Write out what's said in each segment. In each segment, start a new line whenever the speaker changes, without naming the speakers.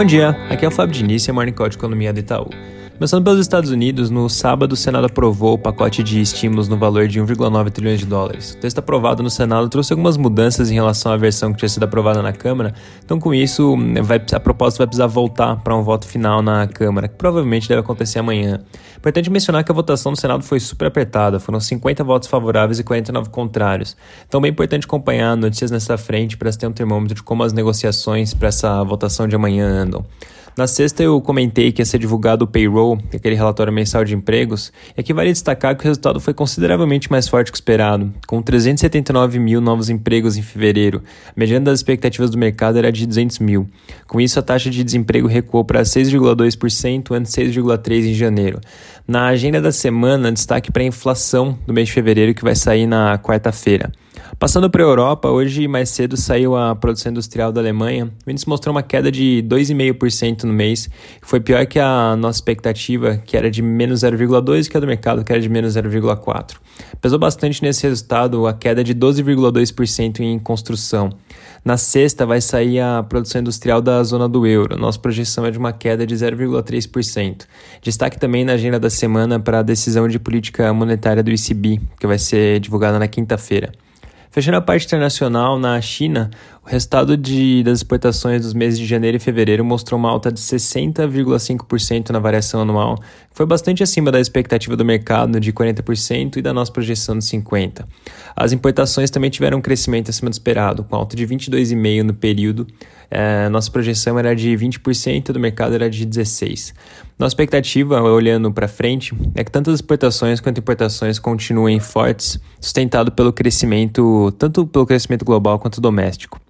Bom dia, aqui é o Fábio Diniz, é Morning Call de Economia do Itaú. Começando pelos Estados Unidos, no sábado o Senado aprovou o pacote de estímulos no valor de 1,9 trilhões de dólares. O texto aprovado no Senado trouxe algumas mudanças em relação à versão que tinha sido aprovada na Câmara, então com isso vai, a proposta vai precisar voltar para um voto final na Câmara, que provavelmente deve acontecer amanhã. Importante mencionar que a votação no Senado foi super apertada, foram 50 votos favoráveis e 49 contrários. Então é bem importante acompanhar notícias nessa frente para ter um termômetro de como as negociações para essa votação de amanhã andam. Na sexta eu comentei que ia ser divulgado o payroll, é aquele relatório mensal de empregos, e aqui vale destacar que o resultado foi consideravelmente mais forte que o esperado, com 379 mil novos empregos em fevereiro. A mediana das expectativas do mercado era de 200 mil. Com isso, a taxa de desemprego recuou para 6,2%, antes 6,3% em janeiro. Na agenda da semana, destaque para a inflação do mês de fevereiro, que vai sair na quarta-feira. Passando para a Europa, hoje mais cedo saiu a produção industrial da Alemanha. O índice mostrou uma queda de 2,5% no mês, foi pior que a nossa expectativa, que era de menos 0,2%, que é do mercado, que era de menos 0,4%. Pesou bastante nesse resultado a queda de 12,2% em construção. Na sexta vai sair a produção industrial da zona do euro. Nossa projeção é de uma queda de 0,3%. Destaque também na agenda da semana para a decisão de política monetária do ECB, que vai ser divulgada na quinta-feira. Fechando a parte internacional, na China, o resultado de, das exportações dos meses de janeiro e fevereiro mostrou uma alta de 60,5% na variação anual, que foi bastante acima da expectativa do mercado de 40% e da nossa projeção de 50%. As importações também tiveram um crescimento acima do esperado, com alta de 22,5% no período. É, nossa projeção era de 20%, do mercado era de 16%. Nossa expectativa, olhando para frente, é que tanto as exportações quanto importações continuem fortes, sustentado pelo crescimento, tanto pelo crescimento global quanto doméstico.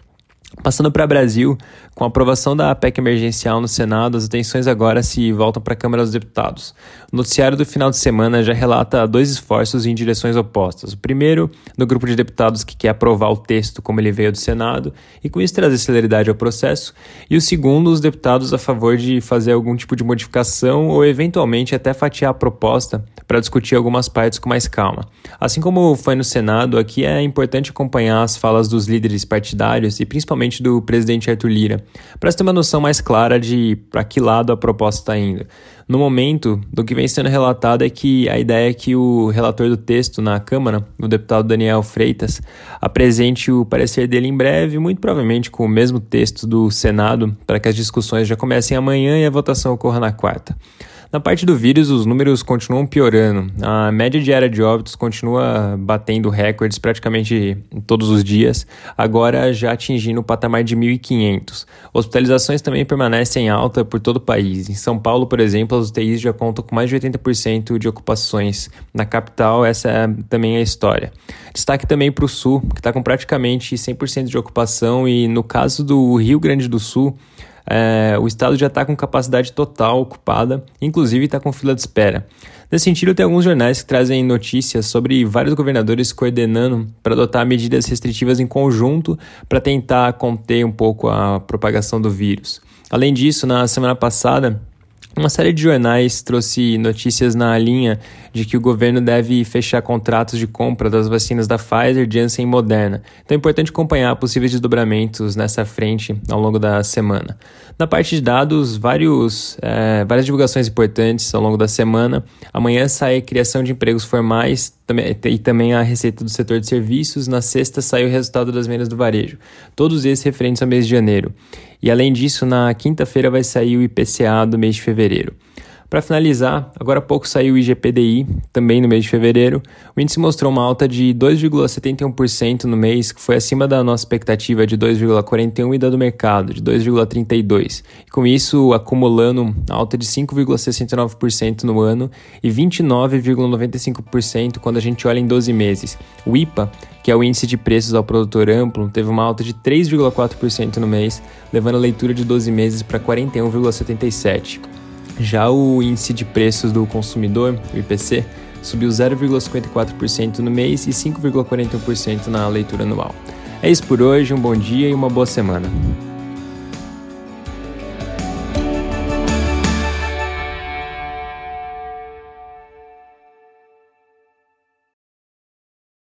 Passando para o Brasil, com a aprovação da PEC emergencial no Senado, as atenções agora se voltam para a Câmara dos Deputados. O noticiário do final de semana já relata dois esforços em direções opostas. O primeiro, no grupo de deputados que quer aprovar o texto como ele veio do Senado e com isso trazer celeridade ao processo, e o segundo, os deputados a favor de fazer algum tipo de modificação ou eventualmente até fatiar a proposta para discutir algumas partes com mais calma. Assim como foi no Senado, aqui é importante acompanhar as falas dos líderes partidários e principalmente do presidente Arthur Lira para ter uma noção mais clara de para que lado a proposta está indo. No momento, do que vem sendo relatado é que a ideia é que o relator do texto na Câmara, o deputado Daniel Freitas, apresente o parecer dele em breve, muito provavelmente com o mesmo texto do Senado, para que as discussões já comecem amanhã e a votação ocorra na quarta. Na parte do vírus, os números continuam piorando. A média diária de óbitos continua batendo recordes praticamente todos os dias, agora já atingindo o patamar de 1.500. Hospitalizações também permanecem alta por todo o país. Em São Paulo, por exemplo, as UTIs já contam com mais de 80% de ocupações. Na capital, essa é também a história. Destaque também para o Sul, que está com praticamente 100% de ocupação, e no caso do Rio Grande do Sul, é, o estado já está com capacidade total ocupada, inclusive está com fila de espera. Nesse sentido, tem alguns jornais que trazem notícias sobre vários governadores coordenando para adotar medidas restritivas em conjunto para tentar conter um pouco a propagação do vírus. Além disso, na semana passada, uma série de jornais trouxe notícias na linha de que o governo deve fechar contratos de compra das vacinas da Pfizer, Janssen e Moderna. Então é importante acompanhar possíveis desdobramentos nessa frente ao longo da semana. Na parte de dados, vários, é, várias divulgações importantes ao longo da semana. Amanhã sai a criação de empregos formais e também a receita do setor de serviços. Na sexta sai o resultado das vendas do varejo. Todos esses referentes ao mês de janeiro. E além disso, na quinta-feira vai sair o IPCA do mês de fevereiro. Para finalizar, agora há pouco saiu o IGPDI, também no mês de fevereiro. O índice mostrou uma alta de 2,71% no mês, que foi acima da nossa expectativa de 2,41% e da do mercado, de 2,32%. E com isso, acumulando alta de 5,69% no ano e 29,95% quando a gente olha em 12 meses. O IPA, que é o índice de preços ao produtor amplo, teve uma alta de 3,4% no mês, levando a leitura de 12 meses para 41,77%. Já o índice de preços do consumidor, o IPC, subiu 0,54% no mês e 5,41% na leitura anual. É isso por hoje, um bom dia e uma boa semana.